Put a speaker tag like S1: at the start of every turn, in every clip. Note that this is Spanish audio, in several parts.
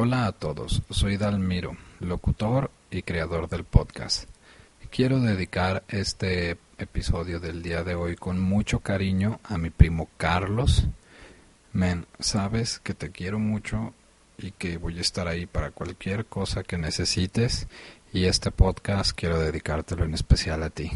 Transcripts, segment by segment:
S1: Hola a todos, soy Dalmiro, locutor y creador del podcast. Quiero dedicar este episodio del día de hoy con mucho cariño a mi primo Carlos. Men, sabes que te quiero mucho y que voy a estar ahí para cualquier cosa que necesites y este podcast quiero dedicártelo en especial a ti.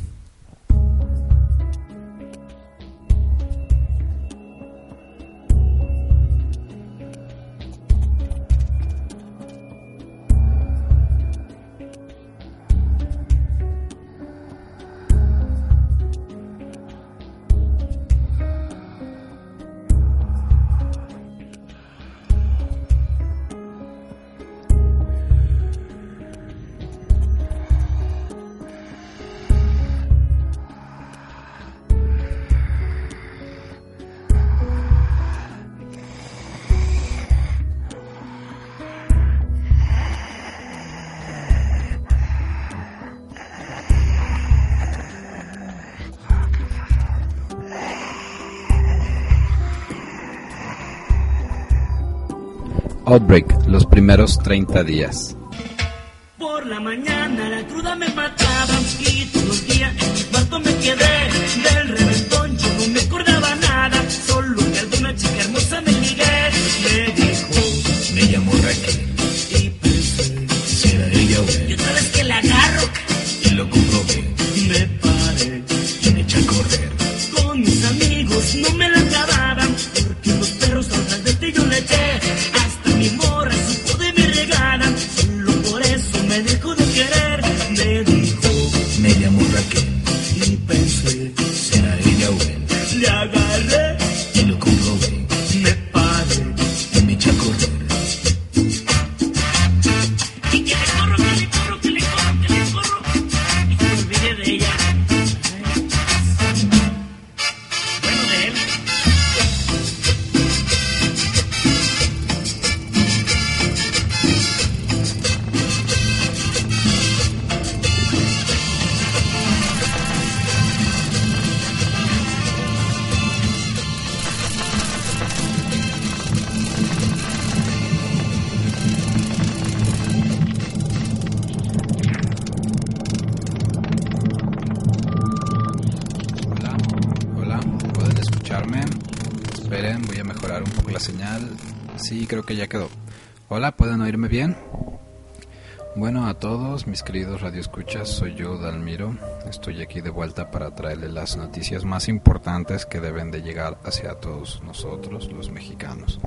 S1: Outbreak, los primeros 30 días.
S2: Por la mañana la cruda me mataba todos los días en me quedé. Del reventón
S1: Sí, creo que ya quedó. Hola, ¿pueden oírme bien? Bueno, a todos mis queridos radioescuchas, soy yo, Dalmiro. Estoy aquí de vuelta para traerles las noticias más importantes que deben de llegar hacia todos nosotros, los mexicanos.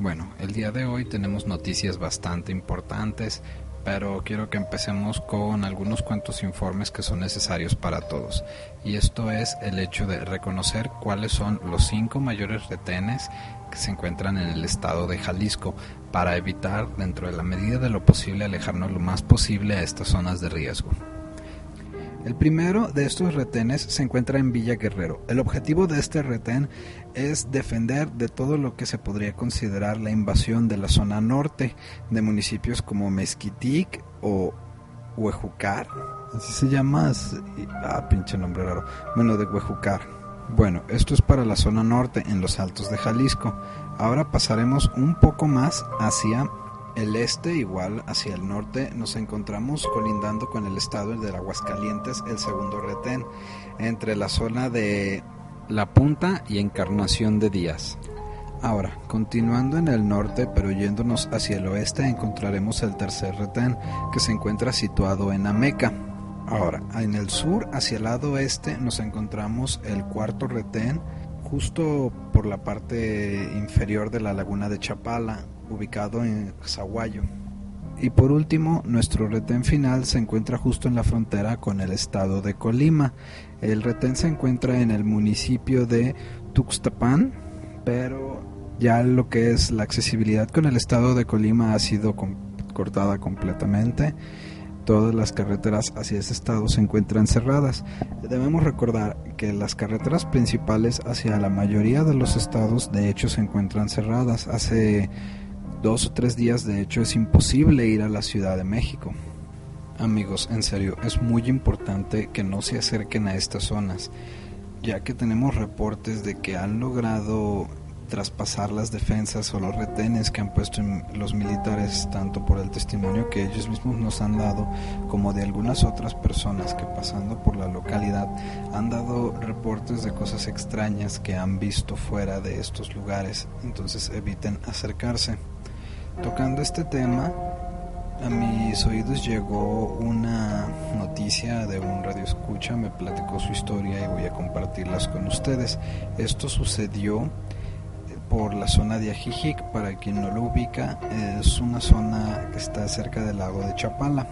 S1: Bueno, el día de hoy tenemos noticias bastante importantes, pero quiero que empecemos con algunos cuantos informes que son necesarios para todos. Y esto es el hecho de reconocer cuáles son los cinco mayores retenes que se encuentran en el estado de Jalisco para evitar, dentro de la medida de lo posible, alejarnos lo más posible a estas zonas de riesgo. El primero de estos retenes se encuentra en Villa Guerrero. El objetivo de este retén es defender de todo lo que se podría considerar la invasión de la zona norte de municipios como Mezquitic o Huejucar. Así se llama. Ah, pinche nombre raro. Bueno, de Huejucar. Bueno, esto es para la zona norte en los altos de Jalisco. Ahora pasaremos un poco más hacia el este, igual hacia el norte, nos encontramos colindando con el estado de Aguascalientes, el segundo retén, entre la zona de La Punta y Encarnación de Díaz. Ahora, continuando en el norte, pero yéndonos hacia el oeste, encontraremos el tercer retén, que se encuentra situado en Ameca. Ahora, en el sur, hacia el lado oeste, nos encontramos el cuarto retén, justo por la parte inferior de la laguna de Chapala, ubicado en Zaguayo. Y por último, nuestro retén final se encuentra justo en la frontera con el estado de Colima. El retén se encuentra en el municipio de Tuxtapán, pero Ya lo que es la accesibilidad con el estado de Colima ha sido cortada completamente. Todas las carreteras hacia ese estado se encuentran cerradas. Debemos recordar que las carreteras principales hacia la mayoría de los estados de hecho se encuentran cerradas. Hace dos o tres días de hecho es imposible ir a la Ciudad de México. Amigos, en serio, es muy importante que no se acerquen a estas zonas, ya que tenemos reportes de que han logrado traspasar las defensas o los retenes que han puesto los militares, tanto por el testimonio que ellos mismos nos han dado, como de algunas otras personas que pasando por la localidad han dado reportes de cosas extrañas que han visto fuera de estos lugares, entonces eviten acercarse. Tocando este tema, a mis oídos llegó una noticia de un radio escucha, me platicó su historia y voy a compartirlas con ustedes. Esto sucedió por la zona de Ajijic, para quien no lo ubica, es una zona que está cerca del lago de Chapala.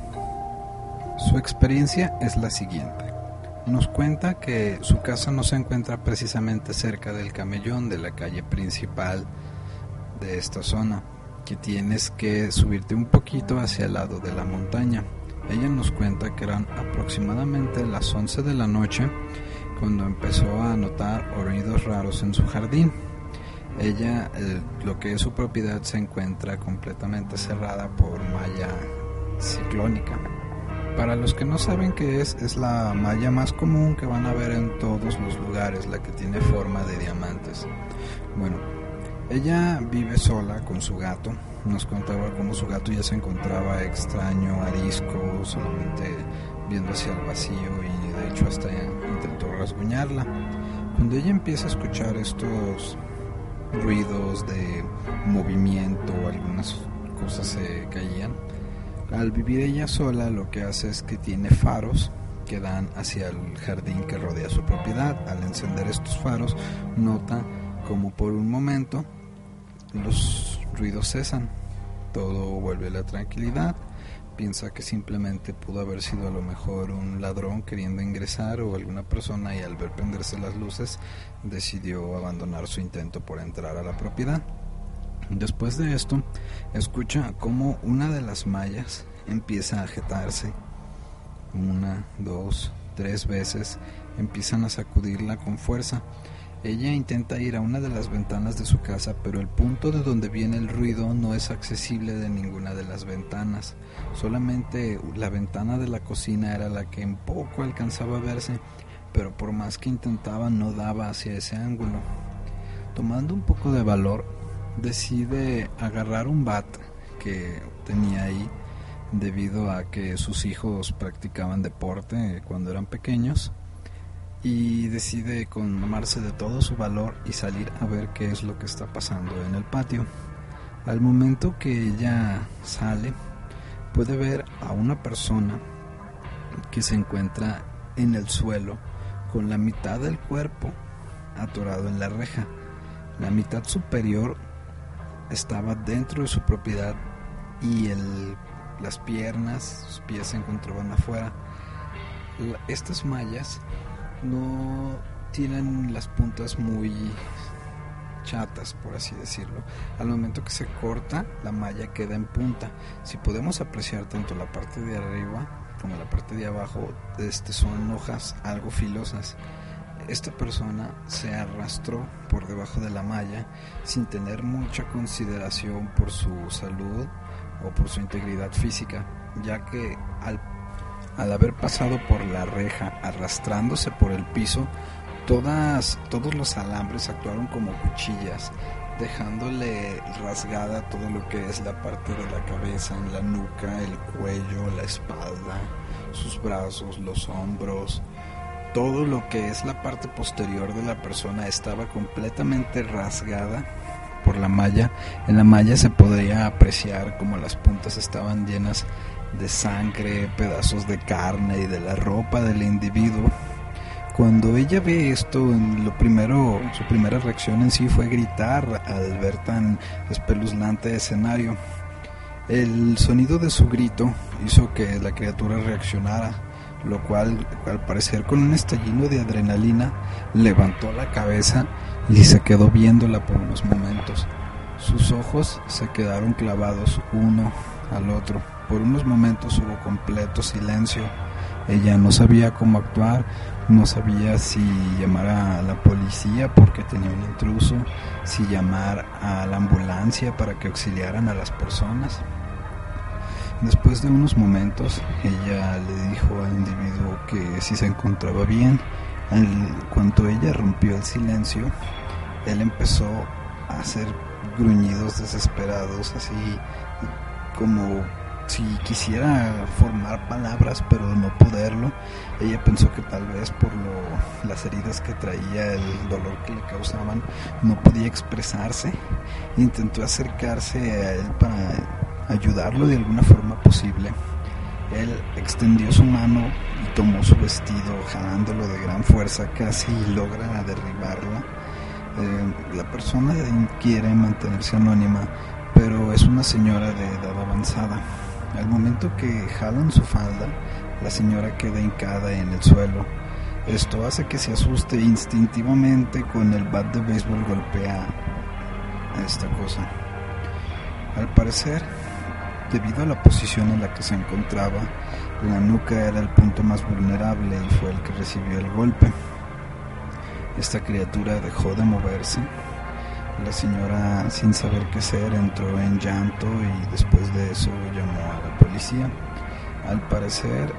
S1: Su experiencia es la siguiente. Nos cuenta que su casa no se encuentra precisamente cerca del camellón de la calle principal de esta zona, que tienes que subirte un poquito hacia el lado de la montaña. Ella nos cuenta que eran aproximadamente las 11 de la noche cuando empezó a notar oídos raros en su jardín ella, lo que es su propiedad, se encuentra completamente cerrada por malla ciclónica. Para los que no saben qué es, es la malla más común que van a ver en todos los lugares, la que tiene forma de diamantes. Bueno, ella vive sola con su gato. Nos contaba cómo su gato ya se encontraba extraño, arisco, solamente viendo hacia el vacío y de hecho hasta intentó rasguñarla. Cuando ella empieza a escuchar estos ruidos de movimiento, algunas cosas se caían. Al vivir ella sola lo que hace es que tiene faros que dan hacia el jardín que rodea su propiedad. Al encender estos faros nota como por un momento los ruidos cesan, todo vuelve a la tranquilidad piensa que simplemente pudo haber sido a lo mejor un ladrón queriendo ingresar o alguna persona y al ver prenderse las luces decidió abandonar su intento por entrar a la propiedad. Después de esto, escucha cómo una de las mallas empieza a agitarse. Una, dos, tres veces empiezan a sacudirla con fuerza ella intenta ir a una de las ventanas de su casa, pero el punto de donde viene el ruido no es accesible de ninguna de las ventanas. Solamente la ventana de la cocina era la que en poco alcanzaba a verse, pero por más que intentaba no daba hacia ese ángulo. Tomando un poco de valor, decide agarrar un bat que tenía ahí debido a que sus hijos practicaban deporte cuando eran pequeños y decide conmarse de todo su valor y salir a ver qué es lo que está pasando en el patio. Al momento que ella sale, puede ver a una persona que se encuentra en el suelo con la mitad del cuerpo atorado en la reja. La mitad superior estaba dentro de su propiedad y el, las piernas, sus pies se encontraban afuera. Estas mallas no tienen las puntas muy chatas, por así decirlo. Al momento que se corta, la malla queda en punta. Si podemos apreciar tanto la parte de arriba como la parte de abajo, este, son hojas algo filosas. Esta persona se arrastró por debajo de la malla sin tener mucha consideración por su salud o por su integridad física, ya que al al haber pasado por la reja, arrastrándose por el piso, todos los alambres actuaron como cuchillas, dejándole rasgada todo lo que es la parte de la cabeza, en la nuca, el cuello, la espalda, sus brazos, los hombros. Todo lo que es la parte posterior de la persona estaba completamente rasgada por la malla. En la malla se podría apreciar como las puntas estaban llenas de sangre, pedazos de carne y de la ropa del individuo. Cuando ella ve esto, lo primero, su primera reacción en sí fue gritar al ver tan espeluznante escenario. El sonido de su grito hizo que la criatura reaccionara, lo cual, al parecer con un estallido de adrenalina, levantó la cabeza y se quedó viéndola por unos momentos. Sus ojos se quedaron clavados uno al otro. Por unos momentos hubo completo silencio. Ella no sabía cómo actuar, no sabía si llamar a la policía porque tenía un intruso, si llamar a la ambulancia para que auxiliaran a las personas. Después de unos momentos, ella le dijo al individuo que si se encontraba bien. En cuanto ella rompió el silencio, él empezó a hacer gruñidos desesperados, así como si quisiera formar palabras pero no poderlo. Ella pensó que tal vez por lo, las heridas que traía, el dolor que le causaban, no podía expresarse. Intentó acercarse a él para ayudarlo de alguna forma posible. Él extendió su mano y tomó su vestido, jalándolo de gran fuerza, casi logra derribarla. Eh, la persona quiere mantenerse anónima, pero es una señora de edad avanzada. Al momento que jalan su falda, la señora queda hincada en el suelo. Esto hace que se asuste instintivamente con el bat de béisbol golpea a esta cosa. Al parecer, debido a la posición en la que se encontraba, la nuca era el punto más vulnerable y fue el que recibió el golpe. Esta criatura dejó de moverse. La señora, sin saber qué hacer, entró en llanto y después de eso llamó a la policía. Al parecer,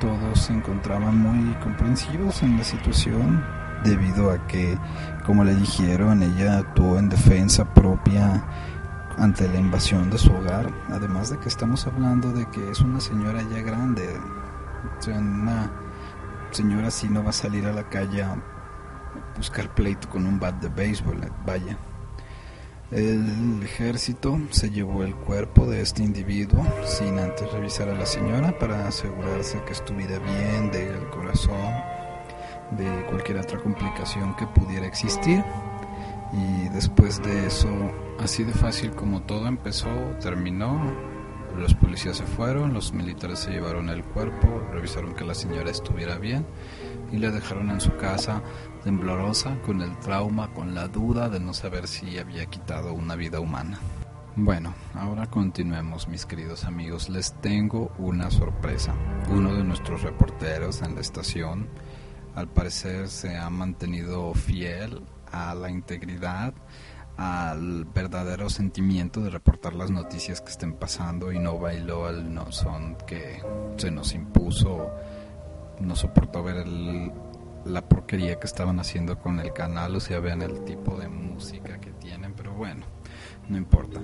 S1: todos se encontraban muy comprensivos en la situación debido a que, como le dijeron, ella actuó en defensa propia ante la invasión de su hogar. Además de que estamos hablando de que es una señora ya grande. Una señora así no va a salir a la calle buscar pleito con un bat de béisbol, vaya. El ejército se llevó el cuerpo de este individuo sin antes revisar a la señora para asegurarse que estuviera bien del corazón, de cualquier otra complicación que pudiera existir. Y después de eso, así de fácil como todo empezó, terminó, los policías se fueron, los militares se llevaron el cuerpo, revisaron que la señora estuviera bien y la dejaron en su casa temblorosa, con el trauma, con la duda de no saber si había quitado una vida humana. Bueno, ahora continuemos mis queridos amigos. Les tengo una sorpresa. Uno de nuestros reporteros en la estación al parecer se ha mantenido fiel a la integridad al verdadero sentimiento de reportar las noticias que estén pasando y no bailó al no son que se nos impuso, no soportó ver el, la porquería que estaban haciendo con el canal, o sea, vean el tipo de música que tienen, pero bueno, no importa.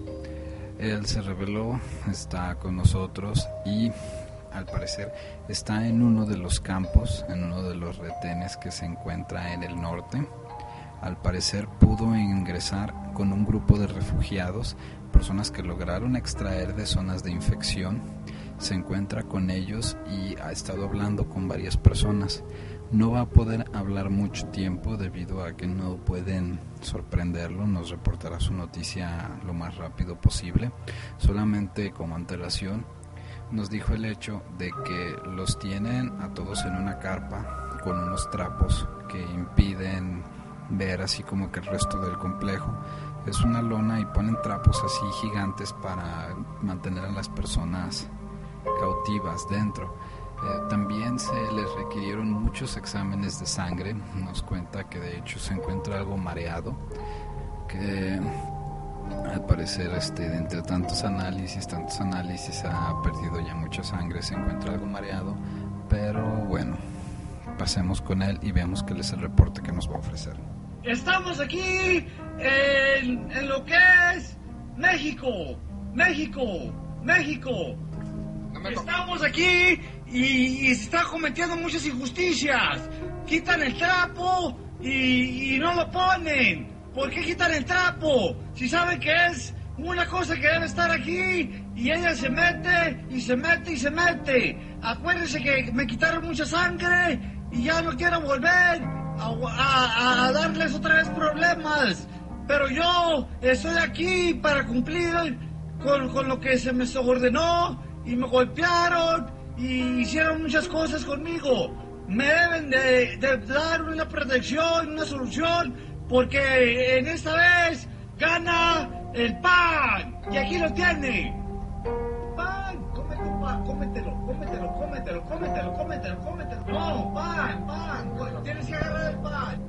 S1: Él se reveló, está con nosotros y al parecer está en uno de los campos, en uno de los retenes que se encuentra en el norte al parecer pudo ingresar con un grupo de refugiados, personas que lograron extraer de zonas de infección. Se encuentra con ellos y ha estado hablando con varias personas. No va a poder hablar mucho tiempo debido a que no pueden sorprenderlo, nos reportará su noticia lo más rápido posible. Solamente como antelación nos dijo el hecho de que los tienen a todos en una carpa con unos trapos que impiden ver así como que el resto del complejo. Es una lona y ponen trapos así gigantes para mantener a las personas cautivas dentro. Eh, también se les requirieron muchos exámenes de sangre. Nos cuenta que de hecho se encuentra algo mareado, que al parecer este, de entre tantos análisis, tantos análisis ha perdido ya mucha sangre, se encuentra algo mareado, pero bueno, pasemos con él y veamos qué es el reporte que nos va a ofrecer.
S3: Estamos aquí en, en lo que es México, México, México. Estamos aquí y, se están cometiendo muchas injusticias. Quitan el trapo y, no lo ponen. ¿Por qué quitan el trapo? Si saben que es una cosa que debe estar aquí y ella se mete y se mete y se mete. Acuérdense que me quitaron mucha sangre y ya no quiero volver a, darles otra vez problemas. Pero yo estoy aquí para cumplir con, con lo que se me ordenó y me golpearon y hicieron muchas cosas conmigo. Me deben de, dar una protección, una solución, porque en esta vez gana el pan. Y aquí lo tiene. Pan, cómete un pan, cómetelo, cómetelo, cómetelo, cómetelo, cómetelo, cómetelo. No, pan, pan, tienes que agarrar el pan.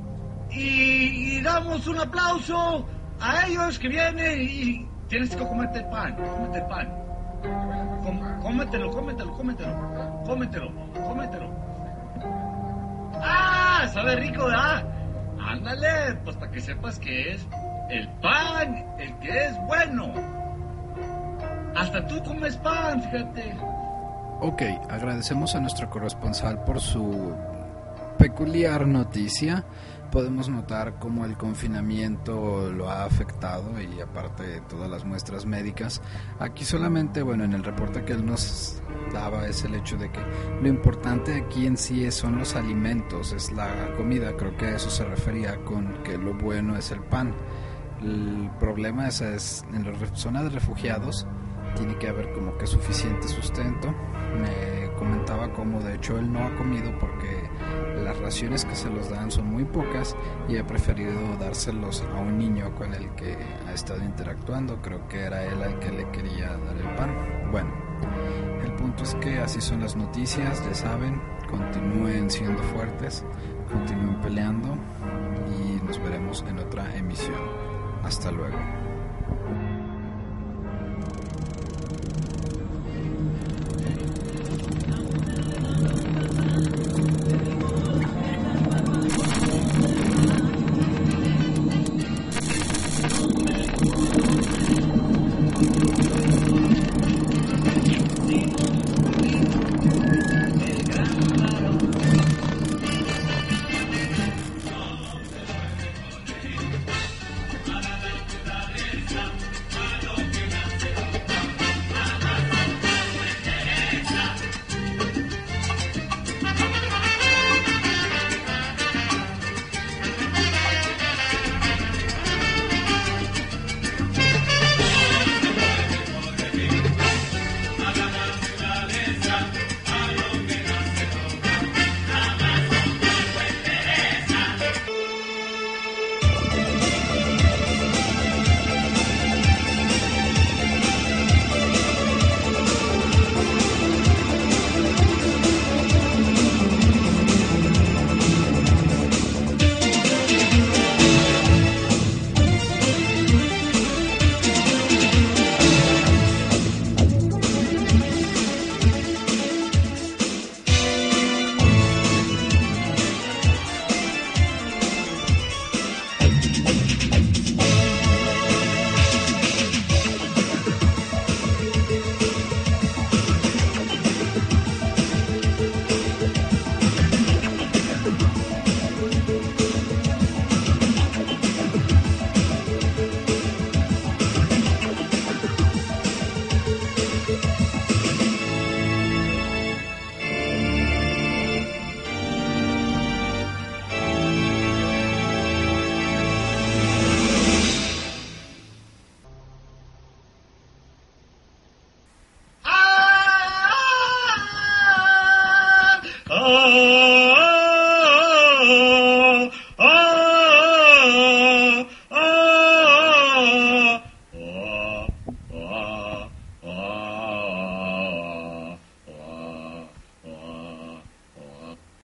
S3: Y, y damos un aplauso a ellos que vienen y tienes que comerte el pan, cómete el pan. Cómetelo, cómetelo, cómetelo, cómetelo, cómetelo. ¡Ah! Sabe rico, ¿verdad? Ándale, pues para que sepas que es el pan el que es bueno. Hasta tú comes pan, fíjate.
S1: Ok, agradecemos a nuestro corresponsal por su peculiar noticia. Podemos notar cómo el confinamiento lo ha afectado y aparte de todas las muestras médicas. Aquí solamente, bueno, en el reporte que él nos daba es el hecho de que lo importante aquí en sí son los alimentos, es la comida. Creo que a eso se refería con que lo bueno es el pan. El problema es, es en la zona de refugiados tiene que haber como que suficiente sustento. Me comentaba como de hecho él no ha comido porque las raciones que se los dan son muy pocas y ha preferido dárselos a un niño con el que ha estado interactuando. Creo que era él al que le quería dar el pan. Bueno, el punto es que así son las noticias, ya saben, continúen siendo fuertes, continúen peleando y nos veremos en otra emisión. Hasta luego.